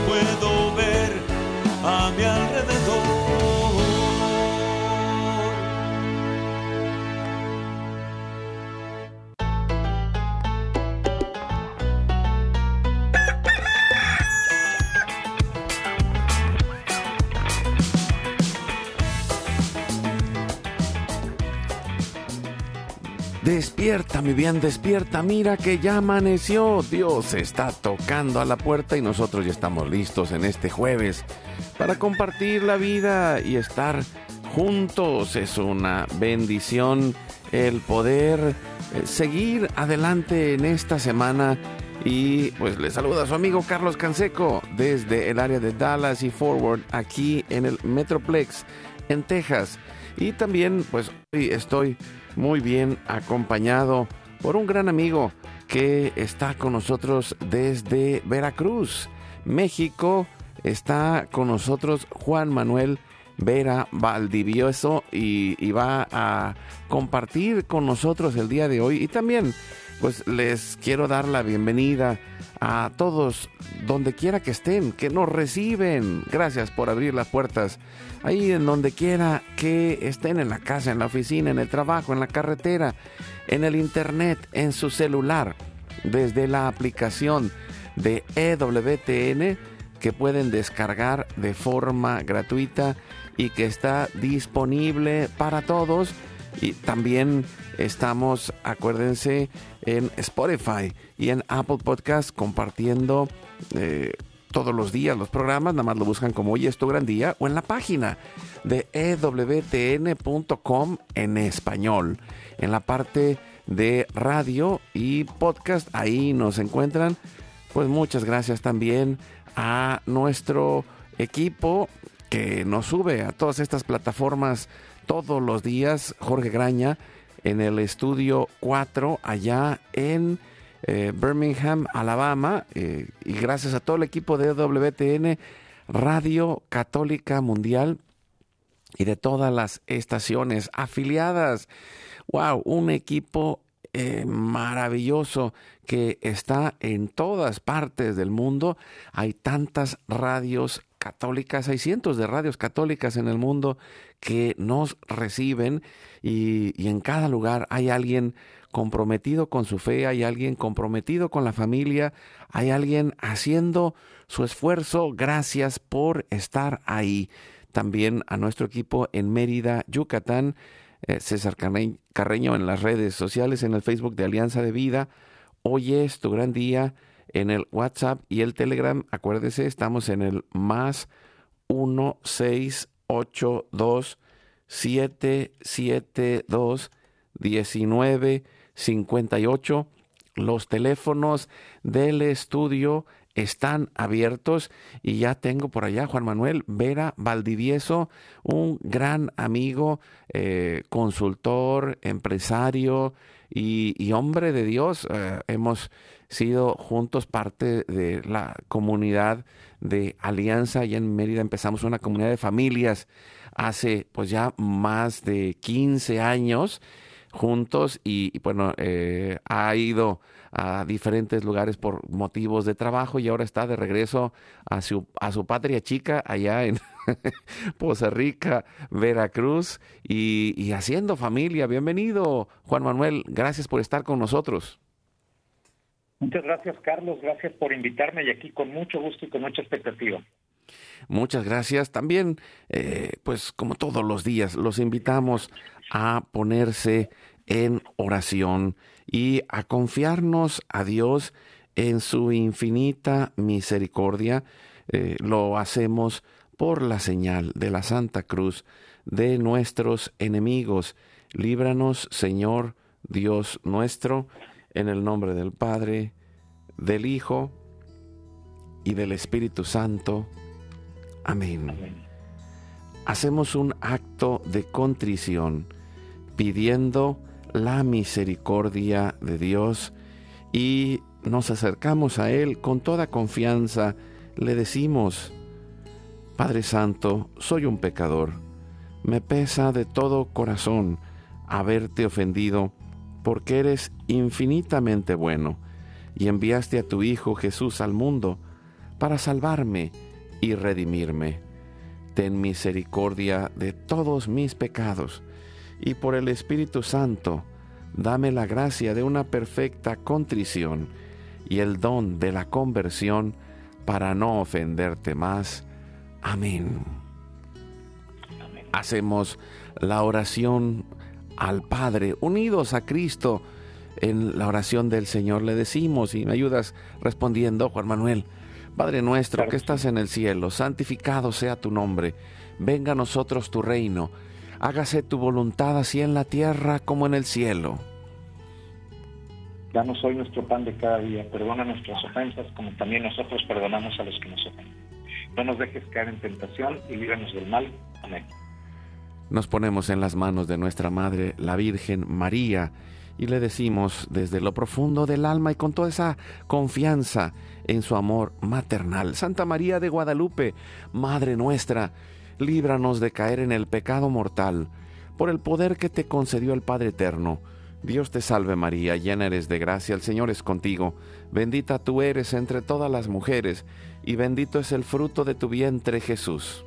puedo ver a mi alrededor. Despierta, mi bien, despierta. Mira que ya amaneció. Dios está tocando a la puerta y nosotros ya estamos listos en este jueves para compartir la vida y estar juntos. Es una bendición el poder eh, seguir adelante en esta semana. Y pues le saluda a su amigo Carlos Canseco desde el área de Dallas y Forward aquí en el Metroplex en Texas. Y también pues hoy estoy muy bien acompañado por un gran amigo que está con nosotros desde Veracruz, México. Está con nosotros Juan Manuel Vera Valdivioso y, y, va a compartir con nosotros el día de hoy. Y también, pues les quiero dar la bienvenida a todos, donde quiera que estén, que nos reciben. Gracias por abrir las puertas. Ahí en donde quiera que estén, en la casa, en la oficina, en el trabajo, en la carretera, en el internet, en su celular, desde la aplicación de EWTN que pueden descargar de forma gratuita y que está disponible para todos. Y también estamos, acuérdense, en Spotify y en Apple Podcast compartiendo eh, todos los días los programas. Nada más lo buscan como Hoy es tu gran día o en la página de ewtn.com en español. En la parte de radio y podcast, ahí nos encuentran. Pues muchas gracias también a nuestro equipo que nos sube a todas estas plataformas todos los días. Jorge Graña en el estudio 4 allá en eh, Birmingham, Alabama. Eh, y gracias a todo el equipo de WTN Radio Católica Mundial y de todas las estaciones afiliadas. ¡Wow! Un equipo eh, maravilloso que está en todas partes del mundo. Hay tantas radios católicas, hay cientos de radios católicas en el mundo que nos reciben y, en cada lugar hay alguien comprometido con su fe, hay alguien comprometido con la familia, hay alguien haciendo su esfuerzo. Gracias por estar ahí. También a nuestro equipo en Mérida, Yucatán, eh, César Carreño en las redes sociales, en el Facebook de Alianza de Vida. Hoy es tu gran día en el WhatsApp y el Telegram. Acuérdese, estamos en el más 1682 772 1958. Los teléfonos del estudio están abiertos y ya tengo por allá Juan Manuel Vera Valdivieso, un gran amigo, eh, consultor, empresario y, hombre de Dios. Eh, hemos sido juntos parte de la comunidad de Alianza y en Mérida empezamos una comunidad de familias hace pues ya más de 15 años juntos y, bueno, eh, ha ido a diferentes lugares por motivos de trabajo y ahora está de regreso a su, a su patria chica allá en Poza Rica, Veracruz y, y haciendo familia. Bienvenido, Juan Manuel. Gracias por estar con nosotros. Muchas gracias, Carlos. Gracias por invitarme y aquí con mucho gusto y con mucha expectativa. Muchas gracias. También, eh, pues como todos los días, los invitamos a ponerse en oración y a confiarnos a Dios en su infinita misericordia. Eh, lo hacemos por la señal de la Santa Cruz de nuestros enemigos. Líbranos, Señor Dios nuestro, en el nombre del Padre, del Hijo y del Espíritu Santo. Amén. Hacemos un acto de contrición pidiendo la misericordia de Dios y nos acercamos a Él con toda confianza. Le decimos, Padre Santo, soy un pecador. Me pesa de todo corazón haberte ofendido porque eres infinitamente bueno y enviaste a tu Hijo Jesús al mundo para salvarme y redimirme. Ten misericordia de todos mis pecados y por el Espíritu Santo, dame la gracia de una perfecta contrición y el don de la conversión para no ofenderte más. Amén. Hacemos la oración al Padre, unidos a Cristo. En la oración del Señor le decimos, y me ayudas respondiendo, Juan Manuel, Padre nuestro que estás en el cielo, santificado sea tu nombre, venga a nosotros tu reino, hágase tu voluntad así en la tierra como en el cielo. Danos hoy nuestro pan de cada día, perdona nuestras ofensas como también nosotros perdonamos a los que nos ofenden. No nos dejes caer en tentación y líbranos del mal. Amén. Nos ponemos en las manos de nuestra Madre, la Virgen María, y le decimos desde lo profundo del alma y con toda esa confianza en su amor maternal. Santa María de Guadalupe, Madre nuestra, líbranos de caer en el pecado mortal, por el poder que te concedió el Padre Eterno. Dios te salve María, llena eres de gracia, el Señor es contigo, bendita tú eres entre todas las mujeres, y bendito es el fruto de tu vientre Jesús.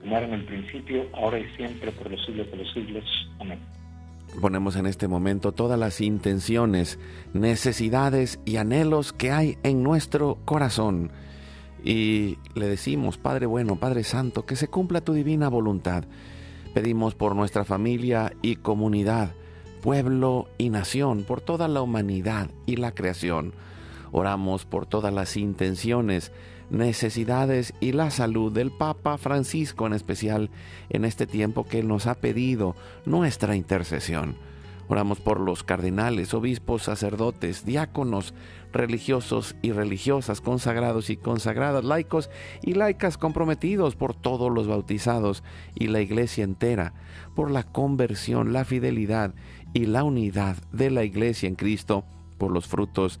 Como era en el principio, ahora y siempre, por los siglos de los siglos. Amén. Ponemos en este momento todas las intenciones, necesidades y anhelos que hay en nuestro corazón. Y le decimos, Padre bueno, Padre Santo, que se cumpla tu divina voluntad. Pedimos por nuestra familia y comunidad, pueblo y nación, por toda la humanidad y la creación. Oramos por todas las intenciones, necesidades y la salud del Papa Francisco en especial en este tiempo que nos ha pedido nuestra intercesión. Oramos por los cardenales, obispos, sacerdotes, diáconos, religiosos y religiosas, consagrados y consagradas, laicos y laicas comprometidos por todos los bautizados y la iglesia entera, por la conversión, la fidelidad y la unidad de la iglesia en Cristo por los frutos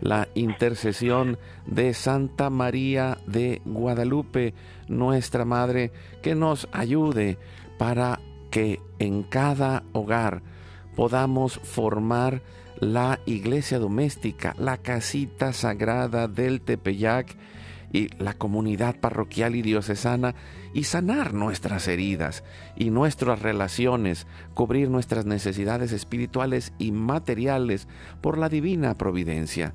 la intercesión de Santa María de Guadalupe, nuestra Madre, que nos ayude para que en cada hogar podamos formar la iglesia doméstica, la casita sagrada del Tepeyac y la comunidad parroquial y diocesana y sanar nuestras heridas y nuestras relaciones, cubrir nuestras necesidades espirituales y materiales por la divina providencia.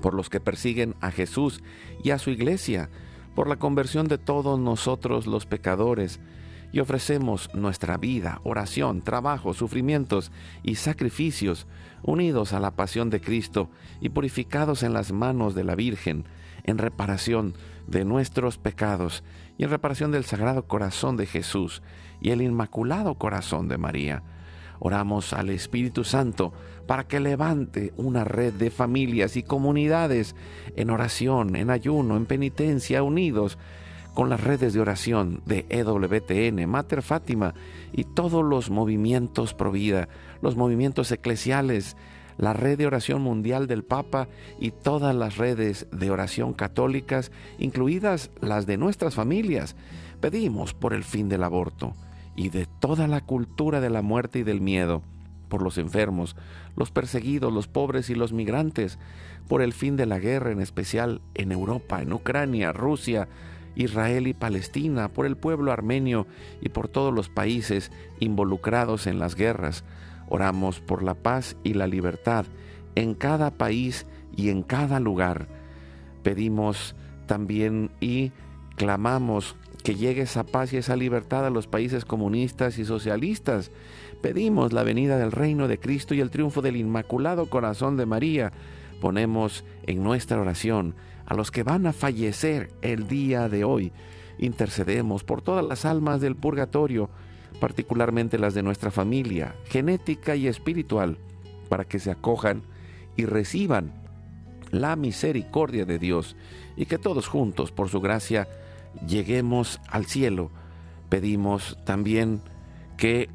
por los que persiguen a Jesús y a su iglesia, por la conversión de todos nosotros los pecadores, y ofrecemos nuestra vida, oración, trabajo, sufrimientos y sacrificios unidos a la pasión de Cristo y purificados en las manos de la Virgen, en reparación de nuestros pecados y en reparación del Sagrado Corazón de Jesús y el Inmaculado Corazón de María. Oramos al Espíritu Santo para que levante una red de familias y comunidades en oración, en ayuno, en penitencia, unidos con las redes de oración de EWTN, Mater Fátima y todos los movimientos Provida, los movimientos eclesiales, la red de oración mundial del Papa y todas las redes de oración católicas, incluidas las de nuestras familias. Pedimos por el fin del aborto y de toda la cultura de la muerte y del miedo, por los enfermos, los perseguidos, los pobres y los migrantes, por el fin de la guerra, en especial en Europa, en Ucrania, Rusia, Israel y Palestina, por el pueblo armenio y por todos los países involucrados en las guerras. Oramos por la paz y la libertad en cada país y en cada lugar. Pedimos también y clamamos que llegue esa paz y esa libertad a los países comunistas y socialistas. Pedimos la venida del reino de Cristo y el triunfo del Inmaculado Corazón de María. Ponemos en nuestra oración a los que van a fallecer el día de hoy. Intercedemos por todas las almas del purgatorio, particularmente las de nuestra familia, genética y espiritual, para que se acojan y reciban la misericordia de Dios y que todos juntos, por su gracia, lleguemos al cielo. Pedimos también que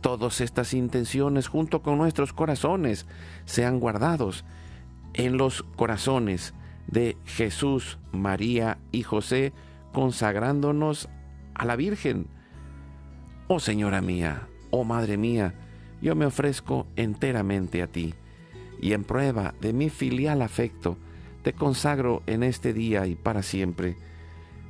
todas estas intenciones junto con nuestros corazones sean guardados en los corazones de Jesús, María y José, consagrándonos a la Virgen. Oh Señora mía, oh Madre mía, yo me ofrezco enteramente a ti, y en prueba de mi filial afecto, te consagro en este día y para siempre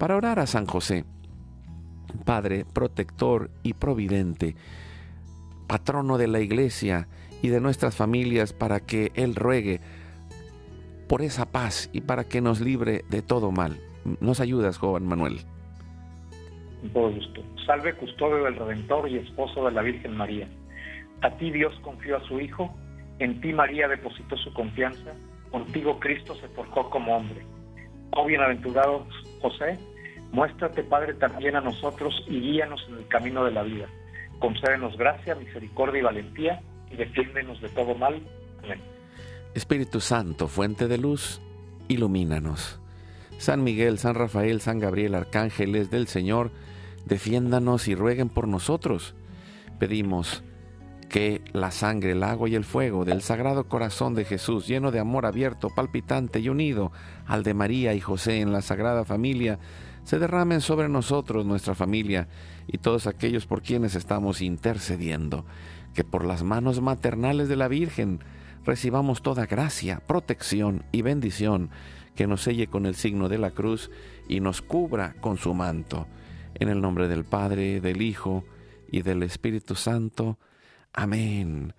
para orar a San José, Padre protector y providente, patrono de la iglesia y de nuestras familias, para que Él ruegue por esa paz y para que nos libre de todo mal. Nos ayudas, Juan Manuel. Todo gusto. Salve custodio del Redentor y esposo de la Virgen María. A ti Dios confió a su Hijo, en ti María depositó su confianza, contigo Cristo se forjó como hombre Oh bienaventurado José, muéstrate Padre también a nosotros y guíanos en el camino de la vida. Concédenos gracia, misericordia y valentía y defiéndenos de todo mal. Amén. Espíritu Santo, fuente de luz, ilumínanos. San Miguel, San Rafael, San Gabriel, arcángeles del Señor, defiéndanos y rueguen por nosotros. Pedimos que la sangre, el agua y el fuego del Sagrado Corazón de Jesús, lleno de amor abierto, palpitante y unido al de María y José en la Sagrada Familia, se derramen sobre nosotros, nuestra familia, y todos aquellos por quienes estamos intercediendo, que por las manos maternales de la Virgen recibamos toda gracia, protección y bendición, que nos selle con el signo de la cruz y nos cubra con su manto. En el nombre del Padre, del Hijo y del Espíritu Santo. Amén.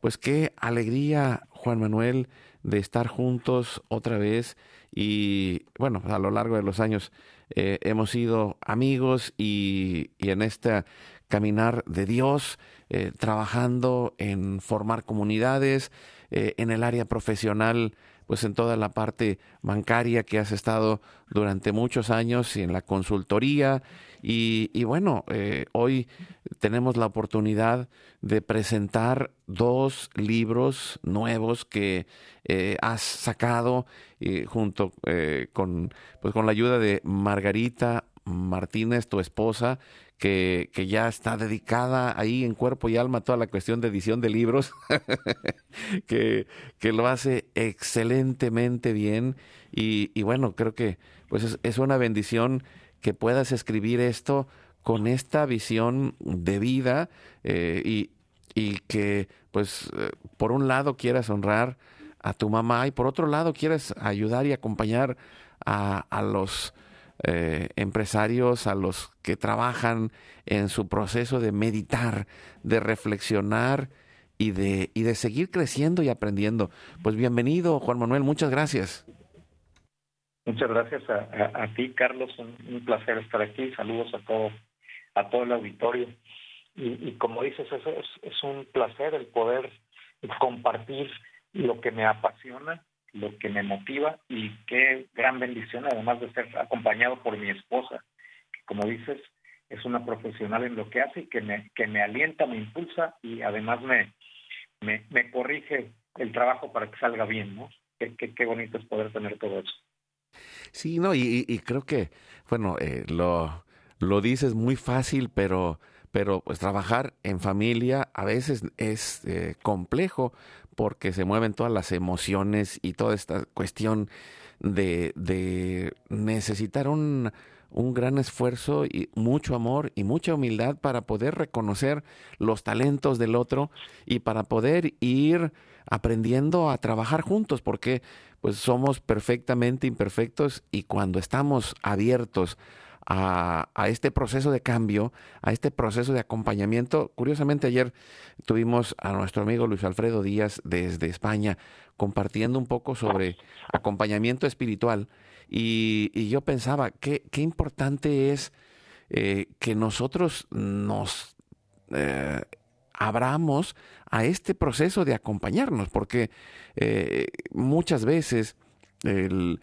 pues qué alegría, Juan Manuel, de estar juntos otra vez y bueno, a lo largo de los años eh, hemos sido amigos y, en este caminar de Dios, eh, trabajando en formar comunidades, eh, en el área profesional, pues en toda la parte bancaria que has estado durante muchos años y en la consultoría. Y, bueno, eh, hoy tenemos la oportunidad de presentar dos libros nuevos que eh, has sacado junto con, pues con la ayuda de Margarita Martínez, tu esposa, que, ya está dedicada ahí en cuerpo y alma a toda la cuestión de edición de libros, que, que, lo hace excelentemente bien. Y, bueno, creo que pues es, una bendición que puedas escribir esto con esta visión de vida eh, y, y, que pues eh, por un lado quieras honrar a tu mamá y por otro lado quieras ayudar y acompañar a, a los eh, empresarios, a los que trabajan en su proceso de meditar, de reflexionar y de, y de seguir creciendo y aprendiendo. Pues bienvenido, Juan Manuel, muchas gracias. Muchas gracias a, ti, Carlos. Un, placer estar aquí. Saludos a todo, a todo el auditorio. Y, como dices, es, es un placer el poder compartir lo que me apasiona lo que me motiva y qué gran bendición, además de ser acompañado por mi esposa, que como dices, es una profesional en lo que hace y que me, que me alienta, me impulsa y además me, me, corrige el trabajo para que salga bien, ¿no? Qué, qué, bonito es poder tener todo eso. Sí, no, y, creo que, bueno, eh, lo, lo dices muy fácil, pero pero pues trabajar en familia a veces es eh, complejo porque se mueven todas las emociones y toda esta cuestión de, de necesitar un, un gran esfuerzo y mucho amor y mucha humildad para poder reconocer los talentos del otro y para poder ir aprendiendo a trabajar juntos porque pues somos perfectamente imperfectos y cuando estamos abiertos a, este proceso de cambio, a este proceso de acompañamiento. Curiosamente ayer tuvimos a nuestro amigo Luis Alfredo Díaz desde España compartiendo un poco sobre acompañamiento espiritual y, yo pensaba qué, qué importante es eh, que nosotros nos eh, abramos a este proceso de acompañarnos, porque eh, muchas veces el,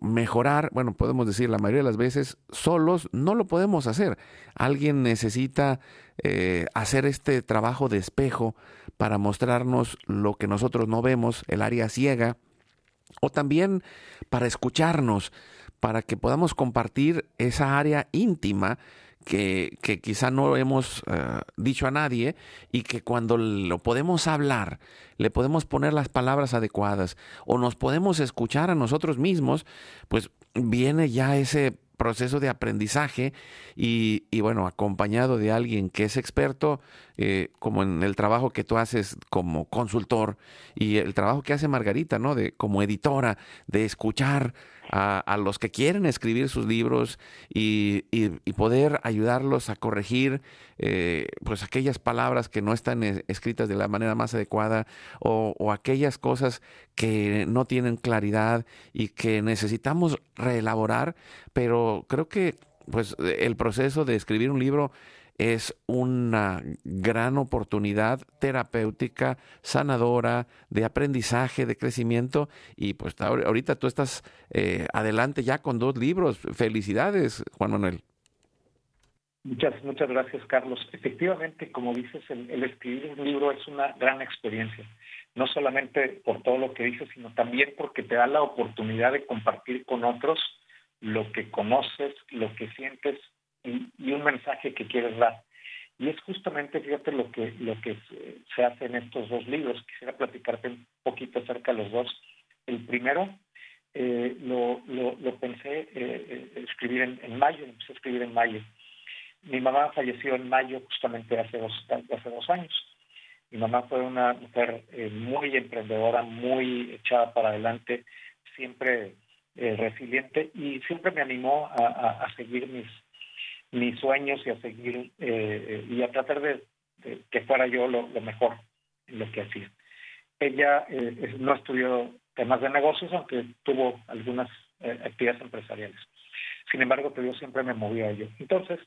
mejorar, bueno, podemos decir la mayoría de las veces, solos no lo podemos hacer. Alguien necesita eh, hacer este trabajo de espejo para mostrarnos lo que nosotros no vemos, el área ciega, o también para escucharnos, para que podamos compartir esa área íntima que, que quizá no hemos eh, dicho a nadie y que cuando lo podemos hablar, le podemos poner las palabras adecuadas o nos podemos escuchar a nosotros mismos, pues viene ya ese proceso de aprendizaje y, y, bueno, acompañado de alguien que es experto, eh, como en el trabajo que tú haces como consultor y el trabajo que hace Margarita, ¿no? De como editora, de escuchar a, los que quieren escribir sus libros y, poder ayudarlos a corregir eh, pues aquellas palabras que no están escritas de la manera más adecuada o, o, aquellas cosas que no tienen claridad y que necesitamos reelaborar, pero creo que pues el proceso de escribir un libro es una gran oportunidad terapéutica, sanadora, de aprendizaje, de crecimiento. Y pues ahorita tú estás eh, adelante ya con dos libros. Felicidades, Juan Manuel. Muchas, muchas gracias, Carlos. Efectivamente, como dices, el, escribir un libro es una gran experiencia, no solamente por todo lo que dices, sino también porque te da la oportunidad de compartir con otros lo que conoces, lo que sientes y, un mensaje que quieres dar. Y es justamente, fíjate, lo que, lo que se hace en estos dos libros. Quisiera platicarte un poquito acerca de los dos. El primero eh, lo, lo, pensé eh, eh, escribir en, mayo, empecé a escribir en mayo. Mi mamá falleció en mayo justamente hace dos, hace dos años. Mi mamá fue una mujer muy emprendedora, muy echada para adelante, siempre resiliente y siempre me animó a seguir mis, mis sueños y a seguir eh, y a tratar de, que fuera yo lo, mejor en lo que hacía. Ella eh, no estudió temas de negocios, aunque tuvo algunas eh, actividades empresariales. Sin embargo, yo siempre me movió a ello. Entonces,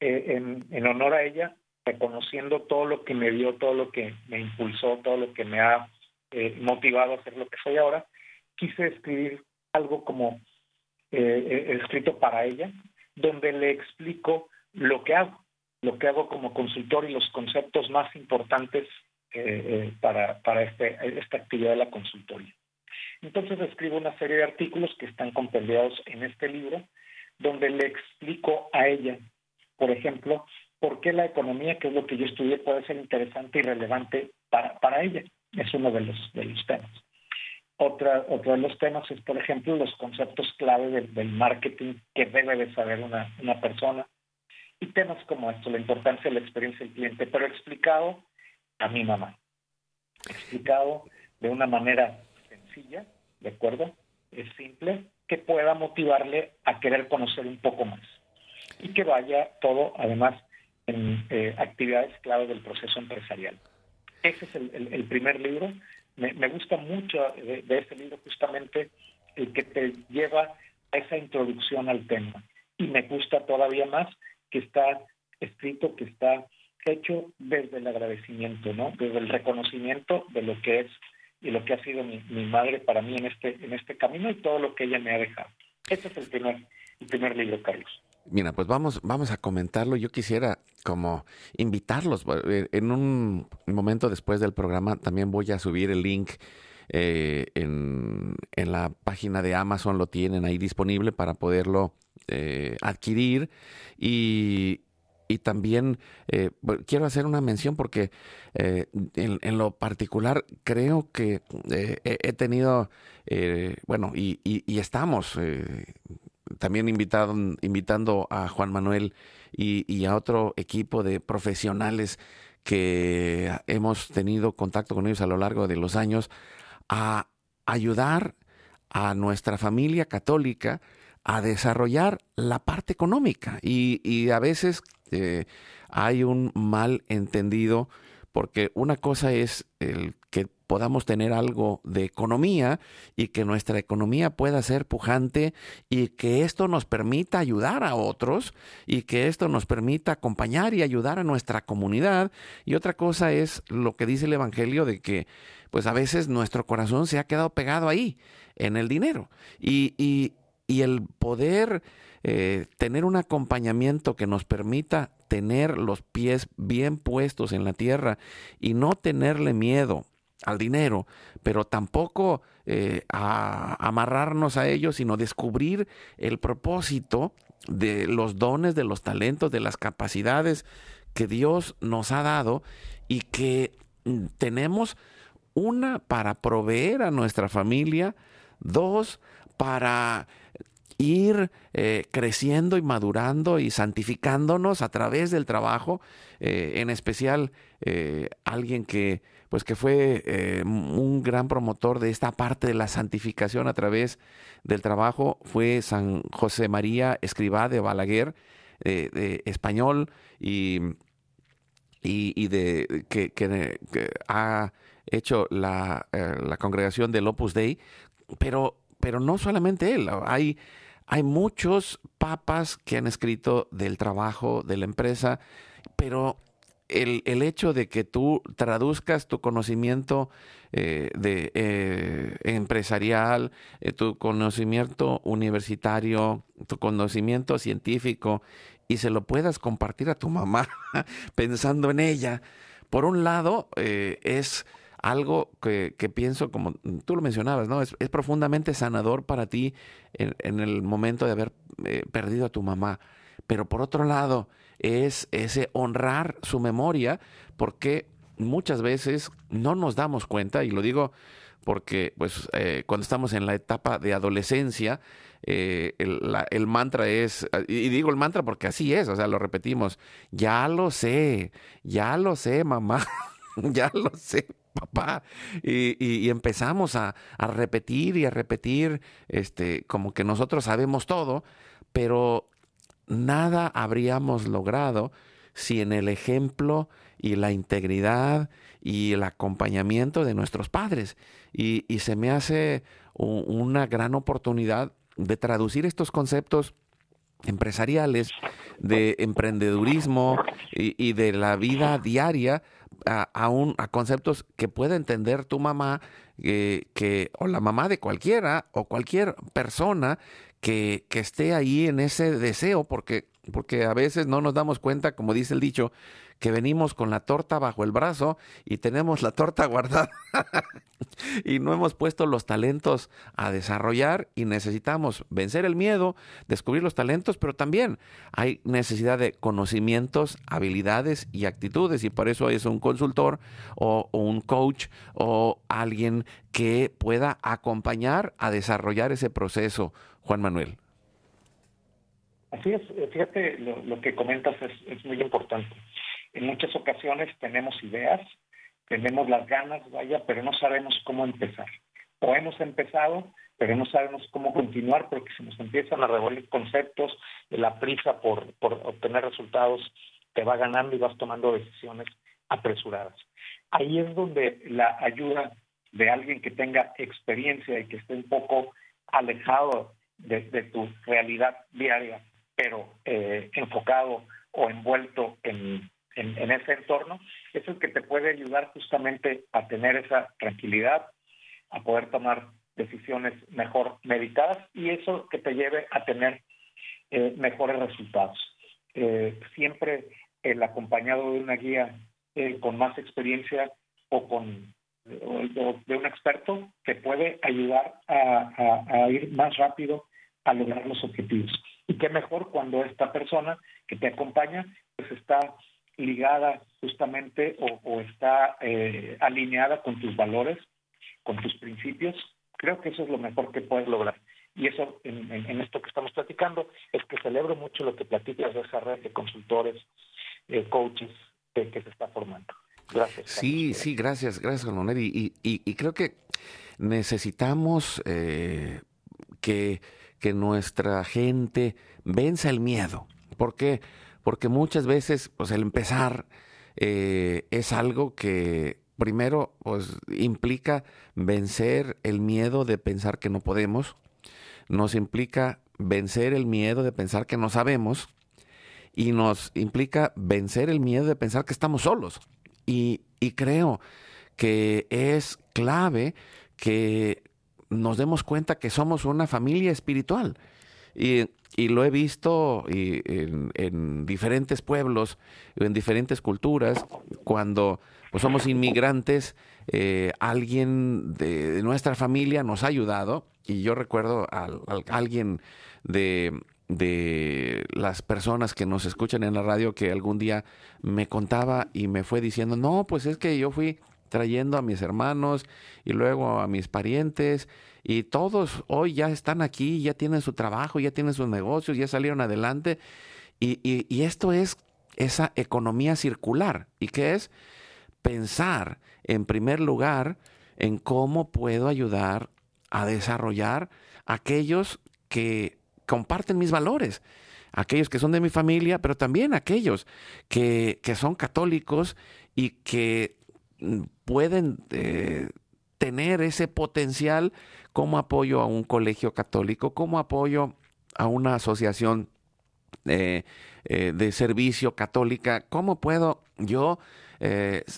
eh, en, honor a ella, reconociendo todo lo que me dio, todo lo que me impulsó, todo lo que me ha motivado a hacer lo que soy ahora, quise escribir algo como escrito para ella, donde le explico lo que hago, lo que hago como consultor y los conceptos más importantes eh, para, para este, esta actividad de la consultoría. Entonces escribo una serie de artículos que están compendiados en este libro, donde le explico a ella, por ejemplo, por qué la economía, que es lo que yo estudié, puede ser interesante y relevante para, para ella. Es uno de los, de los temas. Otra, otro de los temas es, por ejemplo, los conceptos clave del, del marketing que debe de saber una, una persona. Y temas como esto, la importancia de la experiencia del cliente, pero explicado a mi mamá. Explicado de una manera sencilla, ¿de acuerdo? Es simple, que pueda motivarle a querer conocer un poco más. Y que vaya todo, además, en eh, actividades clave del proceso empresarial. Ese es el, primer libro. Me, gusta mucho de, de este libro justamente el que te lleva a esa introducción al tema. Y me gusta todavía más que está escrito, que está hecho desde el agradecimiento, ¿no? Desde el reconocimiento de lo que es y lo que ha sido mi, madre para mí en este, en este camino y todo lo que ella me ha dejado. Ese es el primer, el primer libro, Carlos. Mira, pues vamos, vamos a comentarlo. Yo quisiera como invitarlos. Eh, en un momento después del programa también voy a subir el link eh, en, en, la página de Amazon. Lo tienen ahí disponible para poderlo eh, adquirir. Y, y también eh, quiero hacer una mención porque eh, en, lo particular creo que eh, he tenido, bueno, y, estamos también invitado, invitando a Juan Manuel y, y, a otro equipo de profesionales que hemos tenido contacto con ellos a lo largo de los años a ayudar a nuestra familia católica a desarrollar la parte económica. Y, y a veces eh, hay un mal entendido porque una cosa es el que podamos tener algo de economía y que nuestra economía pueda ser pujante y que esto nos permita ayudar a otros y que esto nos permita acompañar y ayudar a nuestra comunidad. Y otra cosa es lo que dice el Evangelio de que pues a veces nuestro corazón se ha quedado pegado ahí, en el dinero. Y, y, el poder eh, tener un acompañamiento que nos permita tener los pies bien puestos en la tierra y no tenerle miedo al dinero, pero tampoco eh, a amarrarnos a ello, sino descubrir el propósito de los dones, de los talentos, de las capacidades que Dios nos ha dado y que mm, tenemos una para proveer a nuestra familia, dos para ir eh, creciendo y madurando y santificándonos a través del trabajo, eh, en especial eh, alguien que pues que fue un gran promotor de esta parte de la santificación a través del trabajo fue San José María Escribá de Balaguer, de español y, y, de que, que, ha hecho la, la congregación del Opus Dei, pero pero no solamente él, hay hay muchos papas que han escrito del trabajo de la empresa, pero el, hecho de que tú traduzcas tu conocimiento eh, de, eh, empresarial, eh, tu conocimiento universitario, tu conocimiento científico, y se lo puedas compartir a tu mamá pensando en ella, por un lado, es algo que, pienso, como tú lo mencionabas, ¿no? Es, profundamente sanador para ti en, el momento de haber eh, perdido a tu mamá. Pero por otro lado, es ese honrar su memoria, porque muchas veces no nos damos cuenta, y lo digo porque pues eh, cuando estamos en la etapa de adolescencia, eh, el, mantra es, y digo el mantra porque así es, o sea, lo repetimos, ya lo sé, ya lo sé, mamá, ya lo sé, papá. Y, empezamos a, repetir y a repetir, este, como que nosotros sabemos todo, pero nada habríamos logrado sin el ejemplo y la integridad y el acompañamiento de nuestros padres. Y, se me hace una gran oportunidad de traducir estos conceptos empresariales, de emprendedurismo y, de la vida diaria a, a, conceptos que pueda entender tu mamá eh, que, o la mamá de cualquiera o cualquier persona que, que esté ahí en ese deseo, porque, porque a veces no nos damos cuenta, como dice el dicho, que venimos con la torta bajo el brazo y tenemos la torta guardada y no hemos puesto los talentos a desarrollar y necesitamos vencer el miedo, descubrir los talentos, pero también hay necesidad de conocimientos, habilidades y actitudes y por eso es un consultor o, un coach o alguien que pueda acompañar a desarrollar ese proceso. Juan Manuel. Así es, fíjate, lo, que comentas es, es muy importante. En muchas ocasiones tenemos ideas, tenemos las ganas, vaya, pero no sabemos cómo empezar. O hemos empezado, pero no sabemos cómo continuar porque se nos empiezan a revolver conceptos, la prisa por, por obtener resultados te va ganando y vas tomando decisiones apresuradas. Ahí es donde la ayuda de alguien que tenga experiencia y que esté un poco alejado de, tu realidad diaria, pero eh, enfocado o envuelto en, en, ese entorno, es el que te puede ayudar justamente a tener esa tranquilidad, a poder tomar decisiones mejor meditadas y eso que te lleve a tener eh, mejores resultados. Eh, siempre el acompañado de una guía eh, con más experiencia o con de un experto te puede ayudar a, a, ir más rápido a lograr los objetivos. Y qué mejor cuando esta persona que te acompaña pues está ligada justamente o, está eh, alineada con tus valores, con tus principios, creo que eso es lo mejor que puedes lograr. Y eso, en, esto que estamos platicando, es que celebro mucho lo que platicas de esa red de consultores, eh, coaches que se está formando. Gracias. Sí, sí, gracias, gracias, Juan Y, y, creo que necesitamos eh, que, que nuestra gente venza el miedo. ¿Por qué? Porque muchas veces pues el empezar eh, es algo que primero pues implica vencer el miedo de pensar que no podemos, nos implica vencer el miedo de pensar que no sabemos y nos implica vencer el miedo de pensar que estamos solos. Y, y creo que es clave que nos demos cuenta que somos una familia espiritual. Y y lo he visto en, diferentes pueblos, en diferentes culturas, cuando pues, somos inmigrantes, eh, alguien de, nuestra familia nos ha ayudado, y yo recuerdo a, alguien de, de las personas que nos escuchan en la radio que algún día me contaba y me fue diciendo, no, pues es que yo fui trayendo a mis hermanos y luego a mis parientes y todos hoy ya están aquí, ya tienen su trabajo, ya tienen sus negocios, ya salieron adelante. Y, esto es esa economía circular. ¿Y qué es? Pensar en primer lugar en cómo puedo ayudar a desarrollar aquellos que comparten mis valores, aquellos que son de mi familia, pero también aquellos que, que son católicos y que mm, pueden eh, tener ese potencial como apoyo a un colegio católico, como apoyo a una asociación eh, eh, de servicio católica, cómo puedo yo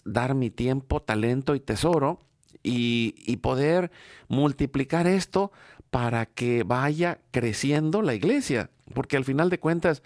dar mi tiempo, talento y tesoro y, poder multiplicar esto para que vaya creciendo la iglesia, porque al final de cuentas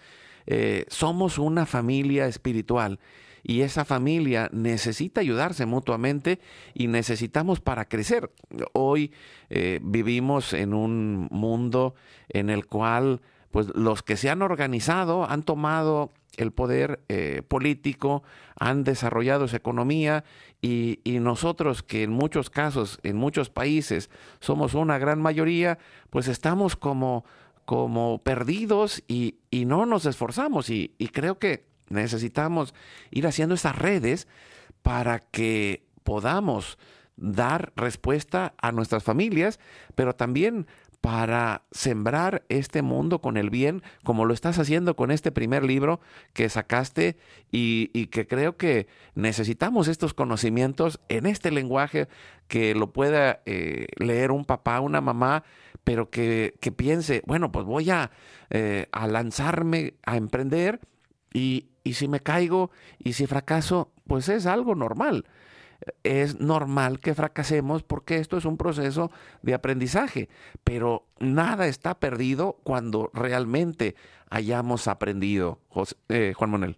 somos una familia espiritual y esa familia necesita ayudarse mutuamente y necesitamos para crecer. Hoy eh, vivimos en un mundo en el cual pues los que se han organizado han tomado el poder eh, político, han desarrollado su economía y, nosotros que en muchos casos, en muchos países, somos una gran mayoría, pues estamos como, como perdidos y, no nos esforzamos y creo que Necesitamos ir haciendo esas redes para que podamos dar respuesta a nuestras familias, pero también para sembrar este mundo con el bien, como lo estás haciendo con este primer libro que sacaste y, que creo que necesitamos estos conocimientos en este lenguaje que lo pueda eh, leer un papá, una mamá, pero que, piense, bueno, pues voy a, eh, a lanzarme a emprender y, y si me caigo y si fracaso, pues es algo normal es normal que fracasemos porque esto es un proceso de aprendizaje, pero nada está perdido cuando realmente hayamos aprendido. Eh, Juan Manuel.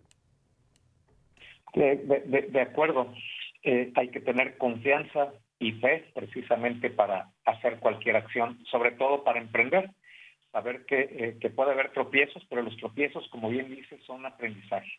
De, acuerdo, eh, hay que tener confianza y fe precisamente para hacer cualquier acción, sobre todo para emprender. Saber que, eh, que puede haber tropiezos, pero los tropiezos, como bien dices, son aprendizaje.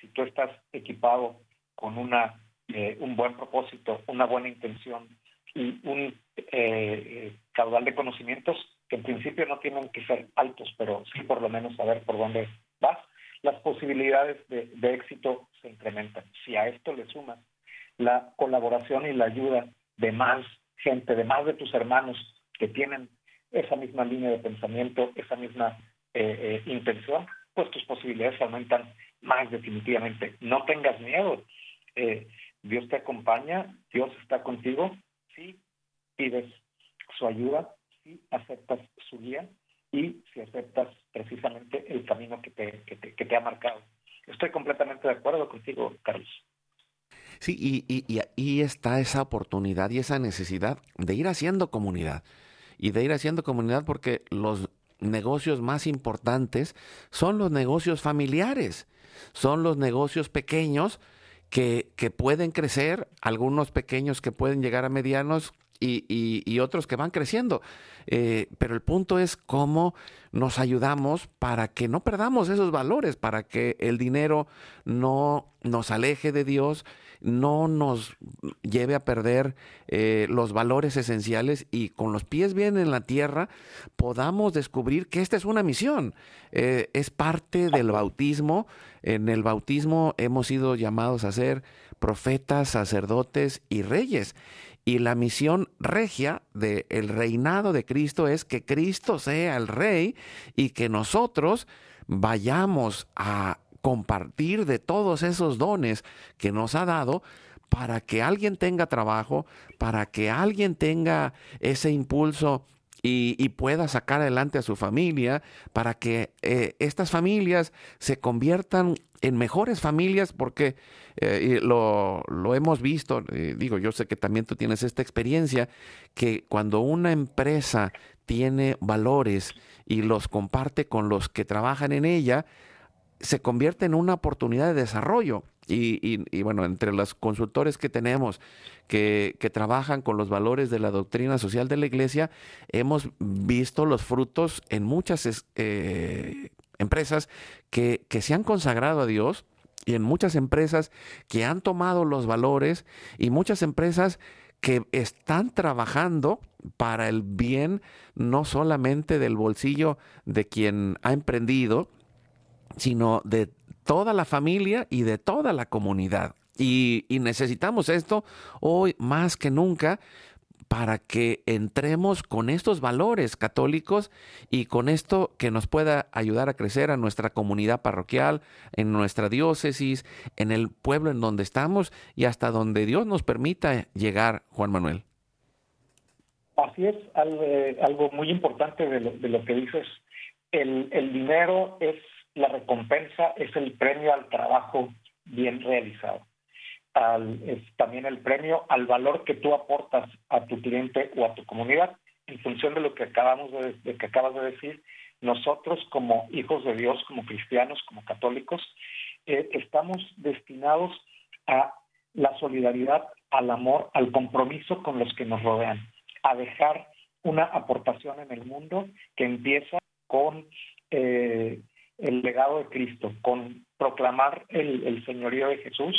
Si tú estás equipado con una eh, un buen propósito, una buena intención y un eh, caudal de conocimientos que en principio no tienen que ser altos, pero sí por lo menos saber por dónde vas, las posibilidades de, de éxito se incrementan. Si a esto le sumas la colaboración y la ayuda de más gente, de más de tus hermanos que tienen esa misma línea de pensamiento, esa misma eh, intención, pues tus posibilidades aumentan más definitivamente. No tengas miedo. Eh, Dios te acompaña, Dios está contigo, si pides su ayuda, si aceptas su guía y si aceptas precisamente el camino que te, que te, que te ha marcado. Estoy completamente de acuerdo contigo, Carlos. Sí, y, y, y ahí está esa oportunidad y esa necesidad de ir haciendo comunidad. Y de ir haciendo comunidad porque los negocios más importantes son los negocios familiares, son los negocios pequeños que, que pueden crecer, algunos pequeños que pueden llegar a medianos y, y, otros que van creciendo. Eh, pero el punto es cómo nos ayudamos para que no perdamos esos valores, para que el dinero no nos aleje de Dios, no nos lleve a perder eh, los valores esenciales y con los pies bien en la tierra podamos descubrir que esta es una misión, eh, es parte del bautismo. En el bautismo hemos sido llamados a ser profetas, sacerdotes y reyes. Y la misión regia del reinado de Cristo es que Cristo sea el rey y que nosotros vayamos a compartir de todos esos dones que nos ha dado para que alguien tenga trabajo, para que alguien tenga ese impulso y, pueda sacar adelante a su familia, para que eh, estas familias se conviertan en mejores familias, porque eh, lo, hemos visto, eh, digo, yo sé que también tú tienes esta experiencia, que cuando una empresa tiene valores y los comparte con los que trabajan en ella, se convierte en una oportunidad de desarrollo. Y, bueno, entre los consultores que tenemos que, trabajan con los valores de la doctrina social de la iglesia, hemos visto los frutos en muchas eh, empresas que, que se han consagrado a Dios y en muchas empresas que han tomado los valores y muchas empresas que están trabajando para el bien no solamente del bolsillo de quien ha emprendido, sino de toda la familia y de toda la comunidad. Y, necesitamos esto hoy más que nunca para que entremos con estos valores católicos y con esto que nos pueda ayudar a crecer a nuestra comunidad parroquial, en nuestra diócesis, en el pueblo en donde estamos y hasta donde Dios nos permita llegar, Juan Manuel. Así es, algo, muy importante de lo, que dices. El, el dinero es la recompensa es el premio al trabajo bien realizado. es también el premio al valor que tú aportas a tu cliente o a tu comunidad. En función de lo que acabamos de, que acabas de decir, nosotros como hijos de Dios, como cristianos, como católicos, eh, estamos destinados a la solidaridad, al amor, al compromiso con los que nos rodean, a dejar una aportación en el mundo que empieza con eh, el legado de Cristo, con proclamar el, señorío de Jesús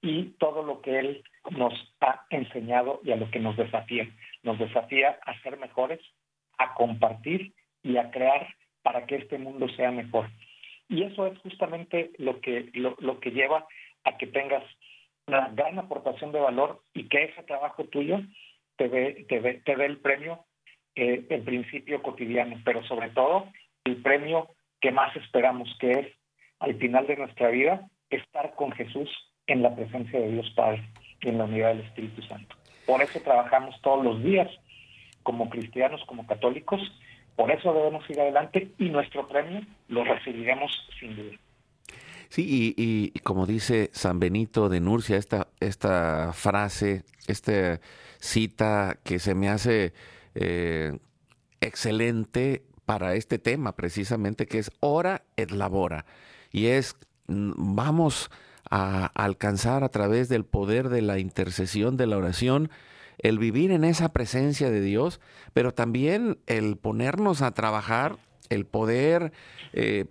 y todo lo que Él nos ha enseñado y a lo que nos desafía. Nos desafía a ser mejores, a compartir y a crear para que este mundo sea mejor. Y eso es justamente lo que, lo, que lleva a que tengas una gran aportación de valor y que ese trabajo tuyo te dé te, te dé el premio eh, el principio cotidiano, pero sobre todo el premio que más esperamos, que es al final de nuestra vida estar con Jesús en la presencia de Dios Padre y en la unidad del Espíritu Santo. Por eso trabajamos todos los días como cristianos, como católicos, por eso debemos ir adelante y nuestro premio lo recibiremos sin duda. Sí, y, como dice San Benito de Nurcia, esta, esta frase, esta cita que se me hace eh, excelente para este tema precisamente, que es ora et labora. Y es, mm, vamos a alcanzar a través del poder de la intercesión, de la oración, el vivir en esa presencia de Dios, pero también el ponernos a trabajar, el poder eh,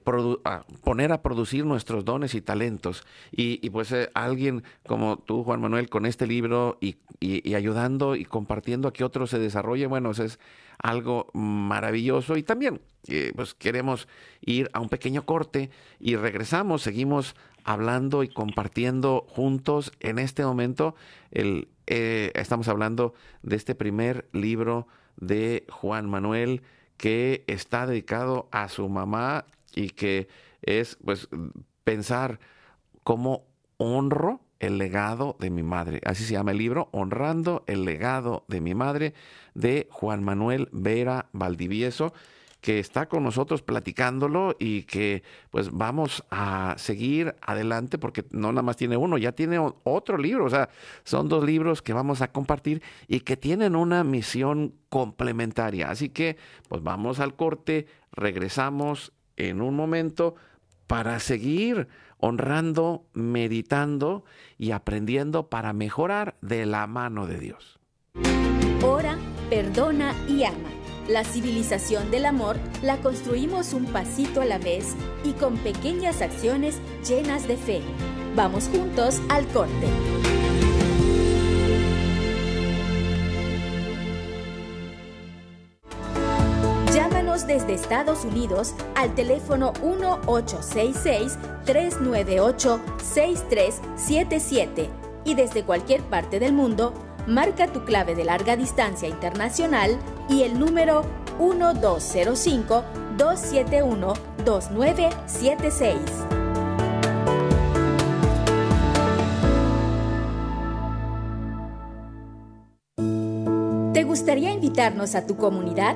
poner a producir nuestros dones y talentos. Y, pues eh, alguien como tú, Juan Manuel, con este libro y, ayudando y compartiendo a que otros se desarrollen, bueno, eso es algo maravilloso. Y también, eh, pues queremos ir a un pequeño corte y regresamos, seguimos hablando y compartiendo juntos en este momento. El, estamos hablando de este primer libro de Juan Manuel que está dedicado a su mamá y que es pues pensar cómo honro el legado de mi madre. Así se llama el libro, Honrando el legado de mi madre, de Juan Manuel Vera Valdivieso que está con nosotros platicándolo y que pues vamos a seguir adelante porque no nada más tiene uno, ya tiene otro libro, o sea, son dos libros que vamos a compartir y que tienen una misión complementaria. Así que pues vamos al corte, regresamos en un momento para seguir honrando, meditando y aprendiendo para mejorar de la mano de Dios. Ora, perdona y ama la civilización del amor la construimos un pasito a la vez y con pequeñas acciones llenas de fe. Vamos juntos al corte. Llámanos desde Estados Unidos al teléfono 1866-398-6377 y desde cualquier parte del mundo marca tu clave de larga distancia internacional y el número 1205-271-2976. ¿Te gustaría invitarnos a tu comunidad?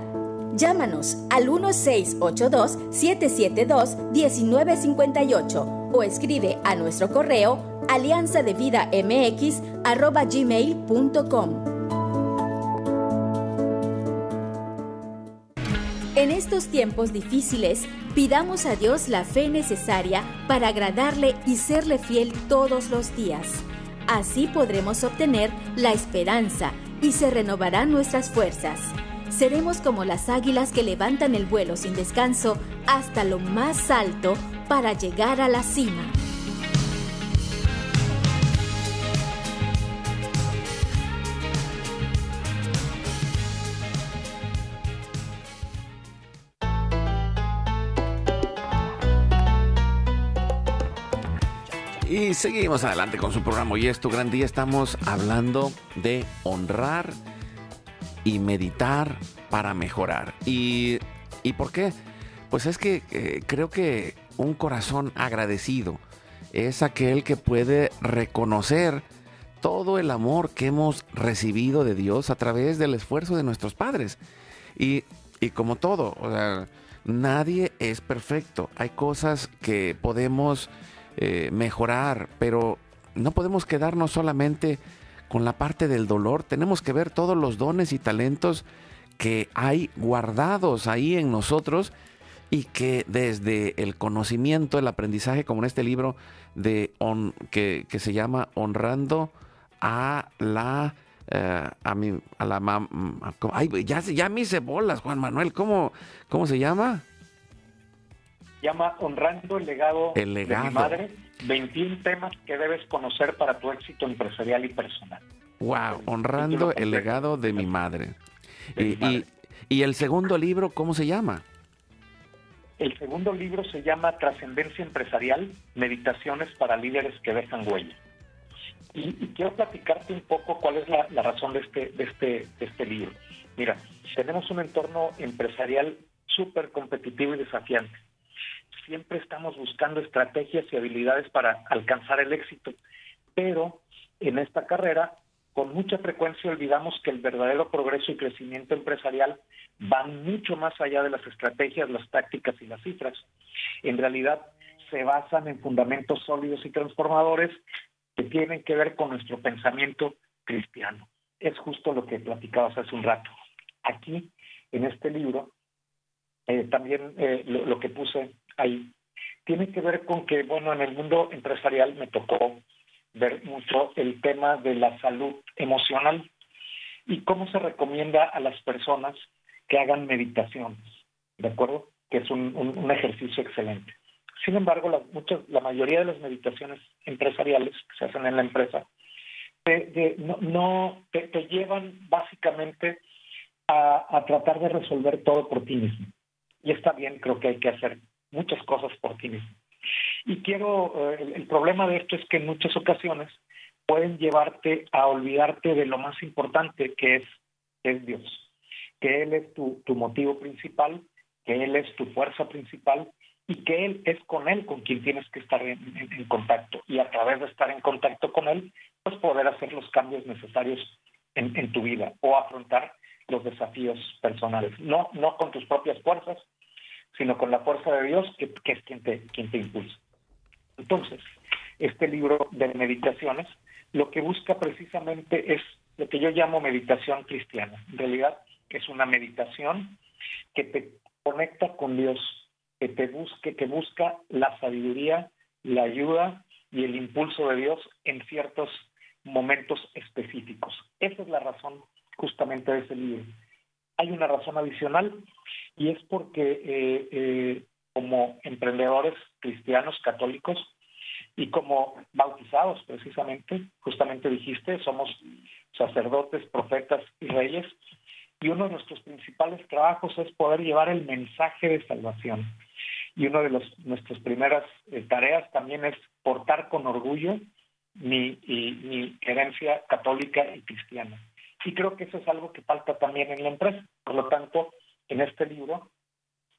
Llámanos al 1682-772-1958 o escribe a nuestro correo alianza de vida mx gmail.com. En estos tiempos difíciles, pidamos a Dios la fe necesaria para agradarle y serle fiel todos los días. Así podremos obtener la esperanza y se renovarán nuestras fuerzas. Seremos como las águilas que levantan el vuelo sin descanso hasta lo más alto para llegar a la cima. Y seguimos adelante con su programa. Hoy es tu gran día. Estamos hablando de honrar y meditar para mejorar. ¿Y, por qué? Pues es que eh, creo que un corazón agradecido es aquel que puede reconocer todo el amor que hemos recibido de Dios a través del esfuerzo de nuestros padres. Y, y como todo, nadie es perfecto. Hay cosas que podemos eh, mejorar, pero no podemos quedarnos solamente con la parte del dolor, tenemos que ver todos los dones y talentos que hay guardados ahí en nosotros y que desde el conocimiento, el aprendizaje, como en este libro de que, se llama Honrando a la eh, a mi a la mam, ay, ya, ya me hice bolas, Juan Manuel, ¿cómo, cómo se llama? llama Honrando el legado, de mi madre, 21 temas que debes conocer para tu éxito empresarial y personal. Wow, honrando el legado de mi madre. y, y, el segundo libro, ¿cómo se llama? El segundo libro se llama Trascendencia Empresarial, Meditaciones para Líderes que dejan huella. Y, quiero platicarte un poco cuál es la, razón de este, de, este, de este libro. Mira, tenemos un entorno empresarial súper competitivo y desafiante. Siempre estamos buscando estrategias y habilidades para alcanzar el éxito, pero en esta carrera con mucha frecuencia olvidamos que el verdadero progreso y crecimiento empresarial van mucho más allá de las estrategias, las tácticas y las cifras. En realidad se basan en fundamentos sólidos y transformadores que tienen que ver con nuestro pensamiento cristiano. Es justo lo que platicabas hace un rato. Aquí, en este libro, eh, también eh, lo, lo que puse ahí, tiene que ver con que, bueno, en el mundo empresarial me tocó ver mucho el tema de la salud emocional y cómo se recomienda a las personas que hagan meditaciones, ¿de acuerdo? Que es un, un, ejercicio excelente. Sin embargo, la, muchas, la mayoría de las meditaciones empresariales que se hacen en la empresa te, no, no te, te, llevan básicamente a, a tratar de resolver todo por ti mismo. Y está bien, creo que hay que hacer muchas cosas por ti mismo. Y quiero, eh, el, problema de esto es que en muchas ocasiones pueden llevarte a olvidarte de lo más importante que es, es Dios, que Él es tu, tu motivo principal, que Él es tu fuerza principal y que Él es con Él con quien tienes que estar en, en, contacto. Y a través de estar en contacto con Él, pues poder hacer los cambios necesarios en, en tu vida o afrontar los desafíos personales. No, no con tus propias fuerzas, sino con la fuerza de Dios, que, que es quien te, quien te impulsa. Entonces, este libro de meditaciones lo que busca precisamente es lo que yo llamo meditación cristiana. En realidad es una meditación que te conecta con Dios, que te busque, que busca la sabiduría, la ayuda y el impulso de Dios en ciertos momentos específicos. Esa es la razón justamente de ese libro. Hay una razón adicional y es porque eh, eh, como emprendedores cristianos católicos y como bautizados precisamente, justamente dijiste, somos sacerdotes, profetas y reyes, y uno de nuestros principales trabajos es poder llevar el mensaje de salvación. Y una de los, nuestras primeras eh, tareas también es portar con orgullo mi, mi herencia católica y cristiana. Y creo que eso es algo que falta también en la empresa. Por lo tanto, en este libro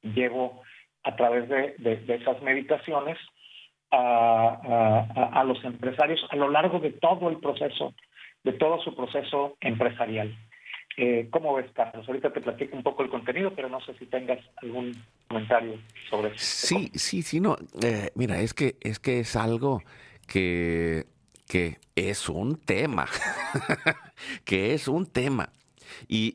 llevo a través de, esas meditaciones a, los empresarios a lo largo de todo el proceso, de todo su proceso empresarial. Eh, ¿Cómo ves, Carlos? Ahorita te platico un poco el contenido, pero no sé si tengas algún comentario sobre eso. Sí, sí, sí, no. Eh, mira, es que, es que es algo que, que es un tema, que es un tema. Y,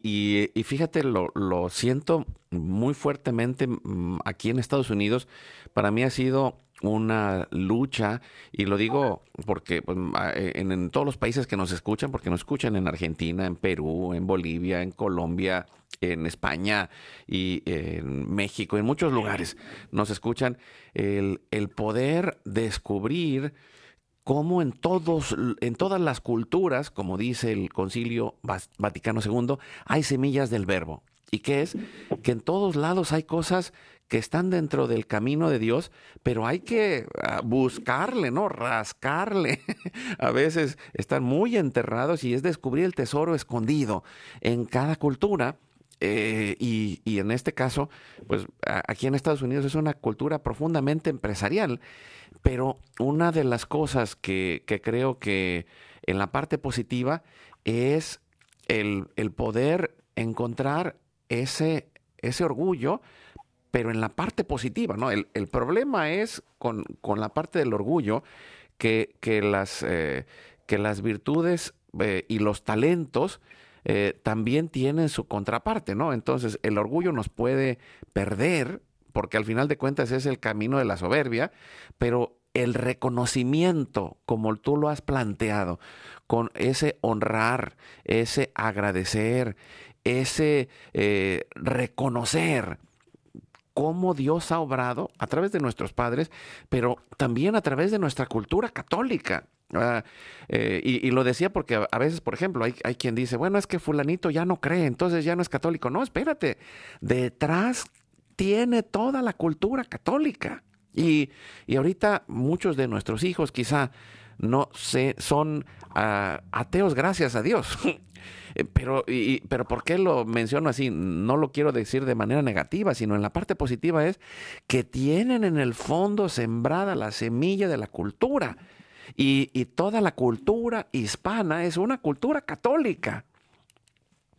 y, fíjate, lo, lo, siento muy fuertemente mm, aquí en Estados Unidos. Para mí ha sido una lucha, y lo digo porque pues, eh, en, en, todos los países que nos escuchan, porque nos escuchan en Argentina, en Perú, en Bolivia, en Colombia, en España y en México, en muchos lugares nos escuchan, el, el poder descubrir cómo en, todos, en todas las culturas, como dice el Concilio Vaticano II, hay semillas del verbo. ¿Y qué es? Que en todos lados hay cosas que están dentro del camino de Dios, pero hay que ah, buscarle, ¿no? Rascarle. A veces están muy enterrados y es descubrir el tesoro escondido en cada cultura. Eh, y, y, en este caso, pues aquí en Estados Unidos es una cultura profundamente empresarial pero una de las cosas que, creo que en la parte positiva es el, poder encontrar ese, ese orgullo, pero en la parte positiva, ¿no? El, problema es con, la parte del orgullo que, que las, eh, que las virtudes eh, y los talentos eh, también tienen su contraparte, ¿no? Entonces, el orgullo nos puede perder porque al final de cuentas es el camino de la soberbia, pero el reconocimiento, como tú lo has planteado, con ese honrar, ese agradecer, ese eh, reconocer cómo Dios ha obrado a través de nuestros padres, pero también a través de nuestra cultura católica. Eh, y, lo decía porque a, veces, por ejemplo, hay, hay, quien dice, bueno, es que fulanito ya no cree, entonces ya no es católico. No, espérate, detrás tiene toda la cultura católica. Y, y ahorita muchos de nuestros hijos quizá no sé, son ah, ateos gracias a Dios. Eh, pero, y, pero ¿por qué lo menciono así? No lo quiero decir de manera negativa, sino en la parte positiva es que tienen en el fondo sembrada la semilla de la cultura. Y, y toda la cultura hispana es una cultura católica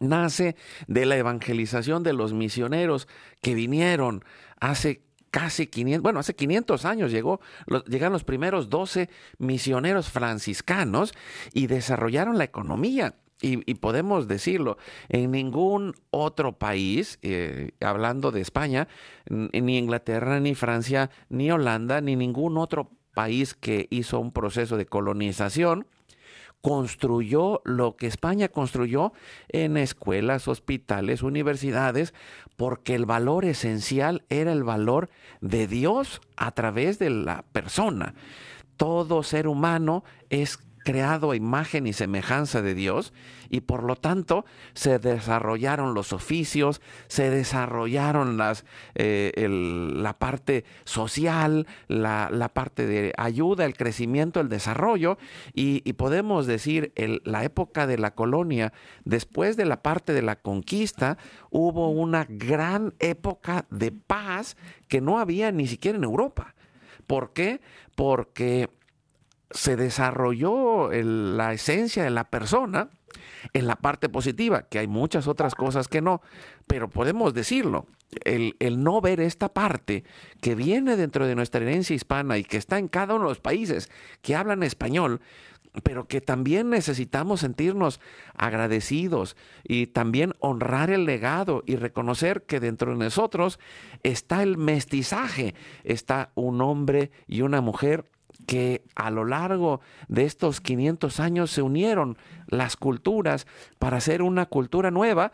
nace de la evangelización de los misioneros que vinieron hace casi 500, bueno, hace 500 años llegó, llegaron los primeros 12 misioneros franciscanos y desarrollaron la economía. Y, podemos decirlo, en ningún otro país, eh, hablando de España, ni Inglaterra, ni Francia, ni Holanda, ni ningún otro país que hizo un proceso de colonización, construyó lo que España construyó en escuelas, hospitales, universidades, porque el valor esencial era el valor de Dios a través de la persona. Todo ser humano es creado a imagen y semejanza de Dios y por lo tanto se desarrollaron los oficios, se desarrollaron las, eh, la parte social, la, parte de ayuda, el crecimiento, el desarrollo y, podemos decir la época de la colonia, después de la parte de la conquista, hubo una gran época de paz que no había ni siquiera en Europa. ¿Por qué? Porque se desarrolló la esencia de la persona en la parte positiva, que hay muchas otras cosas que no, pero podemos decirlo, el, el, no ver esta parte que viene dentro de nuestra herencia hispana y que está en cada uno de los países que hablan español, pero que también necesitamos sentirnos agradecidos y también honrar el legado y reconocer que dentro de nosotros está el mestizaje, está un hombre y una mujer que a lo largo de estos 500 años se unieron las culturas para hacer una cultura nueva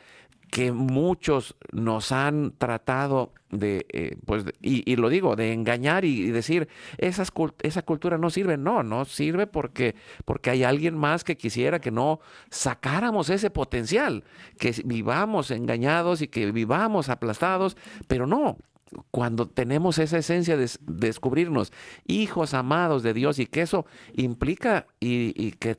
que muchos nos han tratado de, eh, pues, y, lo digo, de engañar y, decir, esas, esa cultura no sirve. No, no sirve porque, porque hay alguien más que quisiera que no sacáramos ese potencial, que vivamos engañados y que vivamos aplastados, pero no, cuando tenemos esa esencia de, descubrirnos hijos amados de Dios y que eso implica y, que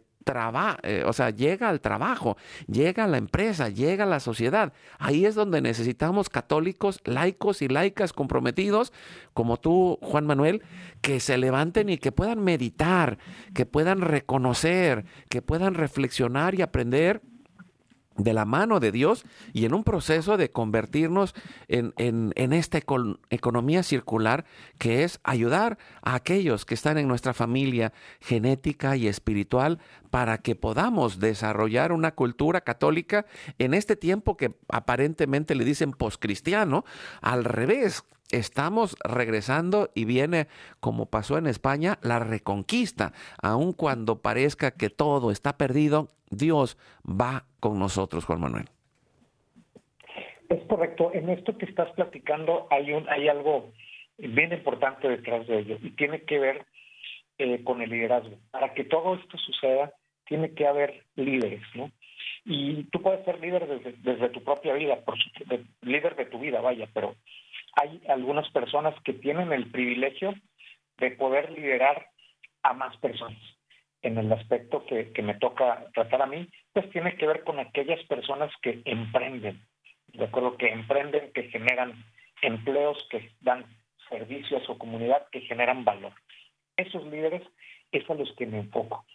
eh, o sea, llega al trabajo, llega a la empresa, llega a la sociedad. Ahí es donde necesitamos católicos, laicos y laicas comprometidos, como tú, Juan Manuel, que se levanten y que puedan meditar, que puedan reconocer, que puedan reflexionar y aprender de la mano de Dios y en un proceso de convertirnos en, en, esta economía circular que es ayudar a aquellos que están en nuestra familia genética y espiritual para que podamos desarrollar una cultura católica en este tiempo que aparentemente le dicen poscristiano, al revés, estamos regresando y viene, como pasó en España, la reconquista. Aun cuando parezca que todo está perdido, Dios va con nosotros, Juan Manuel. Es correcto. En esto que estás platicando hay, un, hay algo bien importante detrás de ello y tiene que ver eh, con el liderazgo. Para que todo esto suceda, tiene que haber líderes, ¿no? Y tú puedes ser líder desde, tu propia vida, por, líder de tu vida, vaya, pero hay algunas personas que tienen el privilegio de poder liderar a más personas. En el aspecto que, me toca tratar a mí, pues tiene que ver con aquellas personas que emprenden, de acuerdo, que emprenden, que generan empleos, que dan servicios o comunidad, que generan valor. Esos líderes es a los que me enfoco.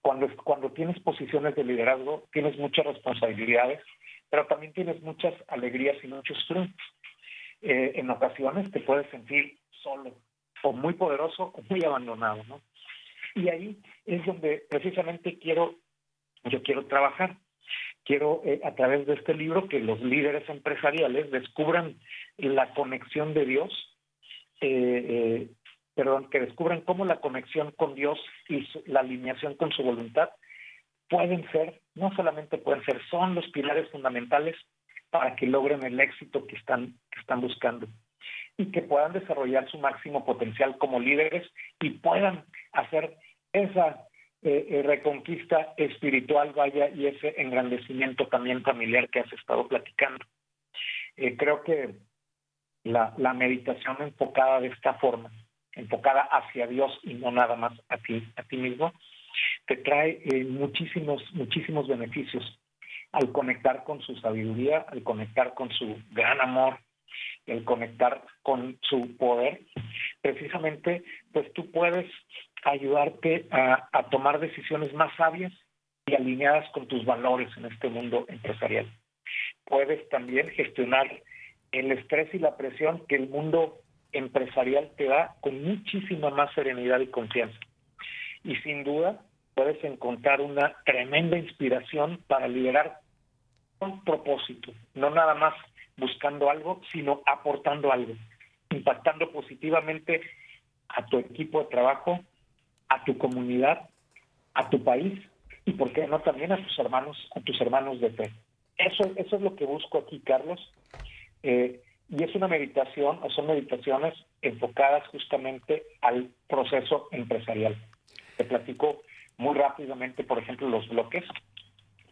Cuando, cuando tienes posiciones de liderazgo, tienes muchas responsabilidades, pero también tienes muchas alegrías y muchos triunfos. Eh, en ocasiones te puedes sentir solo o muy poderoso o muy abandonado, ¿no? Y ahí es donde precisamente quiero, yo quiero trabajar. Quiero eh, a través de este libro que los líderes empresariales descubran la conexión de Dios, eh, perdón, que descubran cómo la conexión con Dios y la alineación con su voluntad pueden ser, no solamente pueden ser, son los pilares fundamentales para que logren el éxito que están, que están buscando y que puedan desarrollar su máximo potencial como líderes y puedan hacer esa eh, eh, reconquista espiritual, vaya, y ese engrandecimiento también familiar que has estado platicando. Eh, creo que la, la meditación enfocada de esta forma, enfocada hacia Dios y no nada más a ti, a ti mismo, te trae eh, muchísimos, muchísimos beneficios al conectar con su sabiduría, al conectar con su gran amor, al conectar con su poder, precisamente, pues tú puedes ayudarte a, a tomar decisiones más sabias y alineadas con tus valores en este mundo empresarial. Puedes también gestionar el estrés y la presión que el mundo empresarial te da con muchísima más serenidad y confianza. Y sin duda puedes encontrar una tremenda inspiración para liderar con propósito, no nada más buscando algo, sino aportando algo, impactando positivamente a tu equipo de trabajo, a tu comunidad, a tu país y, por qué no, también a tus hermanos, a tus hermanos de fe. Eso, eso es lo que busco aquí, Carlos. Eh, y es una meditación, o son meditaciones enfocadas justamente al proceso empresarial. Te platico muy rápidamente, por ejemplo, los bloques.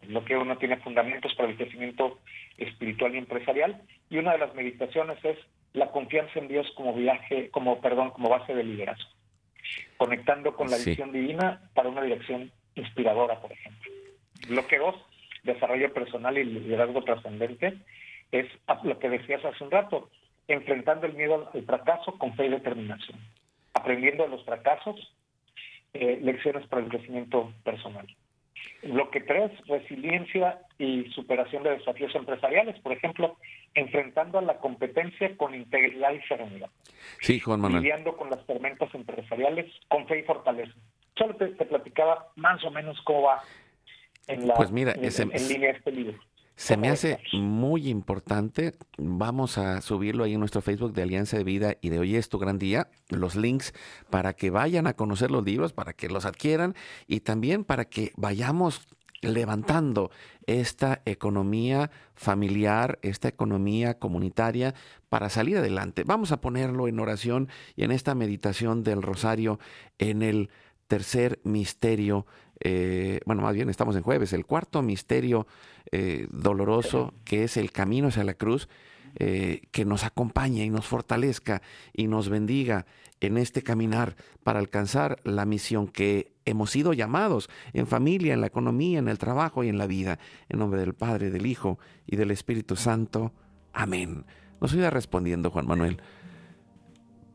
El bloque uno tiene fundamentos para el crecimiento espiritual y empresarial, y una de las meditaciones es la confianza en Dios como viaje, como perdón, como base de liderazgo, conectando con la visión divina para una dirección inspiradora, por ejemplo. Bloque dos, desarrollo personal y liderazgo trascendente, es lo que decías hace un rato, enfrentando el miedo al fracaso con fe y determinación, aprendiendo de los fracasos, eh, lecciones para el crecimiento personal. Lo que tres, resiliencia y superación de desafíos empresariales, por ejemplo, enfrentando a la competencia con integridad y serenidad. Sí, Juan Manuel. Lidiando con las tormentas empresariales con fe y fortaleza. Solo te, platicaba más o menos cómo va en, la, pues mira, en línea este libro. Se me hace muy importante. Vamos a subirlo ahí en nuestro Facebook de Alianza de Vida y de Hoy es tu gran día, los links para que vayan a conocer los libros, para que los adquieran y también para que vayamos levantando esta economía familiar, esta economía comunitaria para salir adelante. Vamos a ponerlo en oración y en esta meditación del rosario en el tercer misterio eh, bueno, más bien estamos en jueves, el cuarto misterio eh, doloroso que es el camino hacia la cruz, eh, que nos acompañe y nos fortalezca y nos bendiga en este caminar para alcanzar la misión que hemos sido llamados en familia, en la economía, en el trabajo y en la vida. En nombre del Padre, del Hijo y del Espíritu Santo. Amén. Nos iba respondiendo Juan Manuel.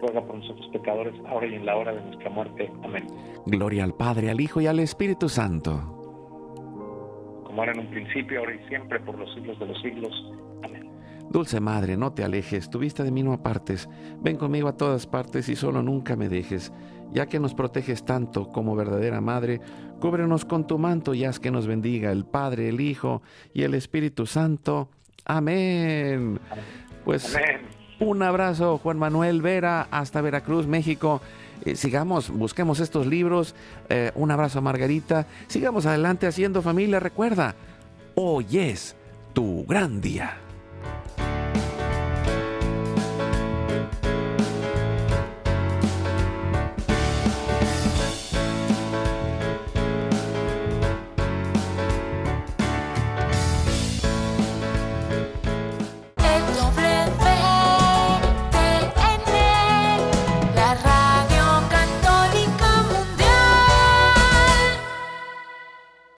ruega por nosotros pecadores, ahora y en la hora de nuestra muerte. Amén. Gloria al Padre, al Hijo y al Espíritu Santo. Como era en un principio, ahora y siempre, por los siglos de los siglos. Amén. Dulce Madre, no te alejes, tu vista de mí no apartes. Ven conmigo a todas partes y solo nunca me dejes. Ya que nos proteges tanto como verdadera Madre, cúbrenos con tu manto y haz que nos bendiga el Padre, el Hijo y el Espíritu Santo. Amén. Pues Amén. Un abrazo, Juan Manuel Vera, hasta Veracruz, México. Eh, sigamos, busquemos estos libros. Eh, un abrazo, Margarita. Sigamos adelante haciendo familia. Recuerda, hoy es tu gran día.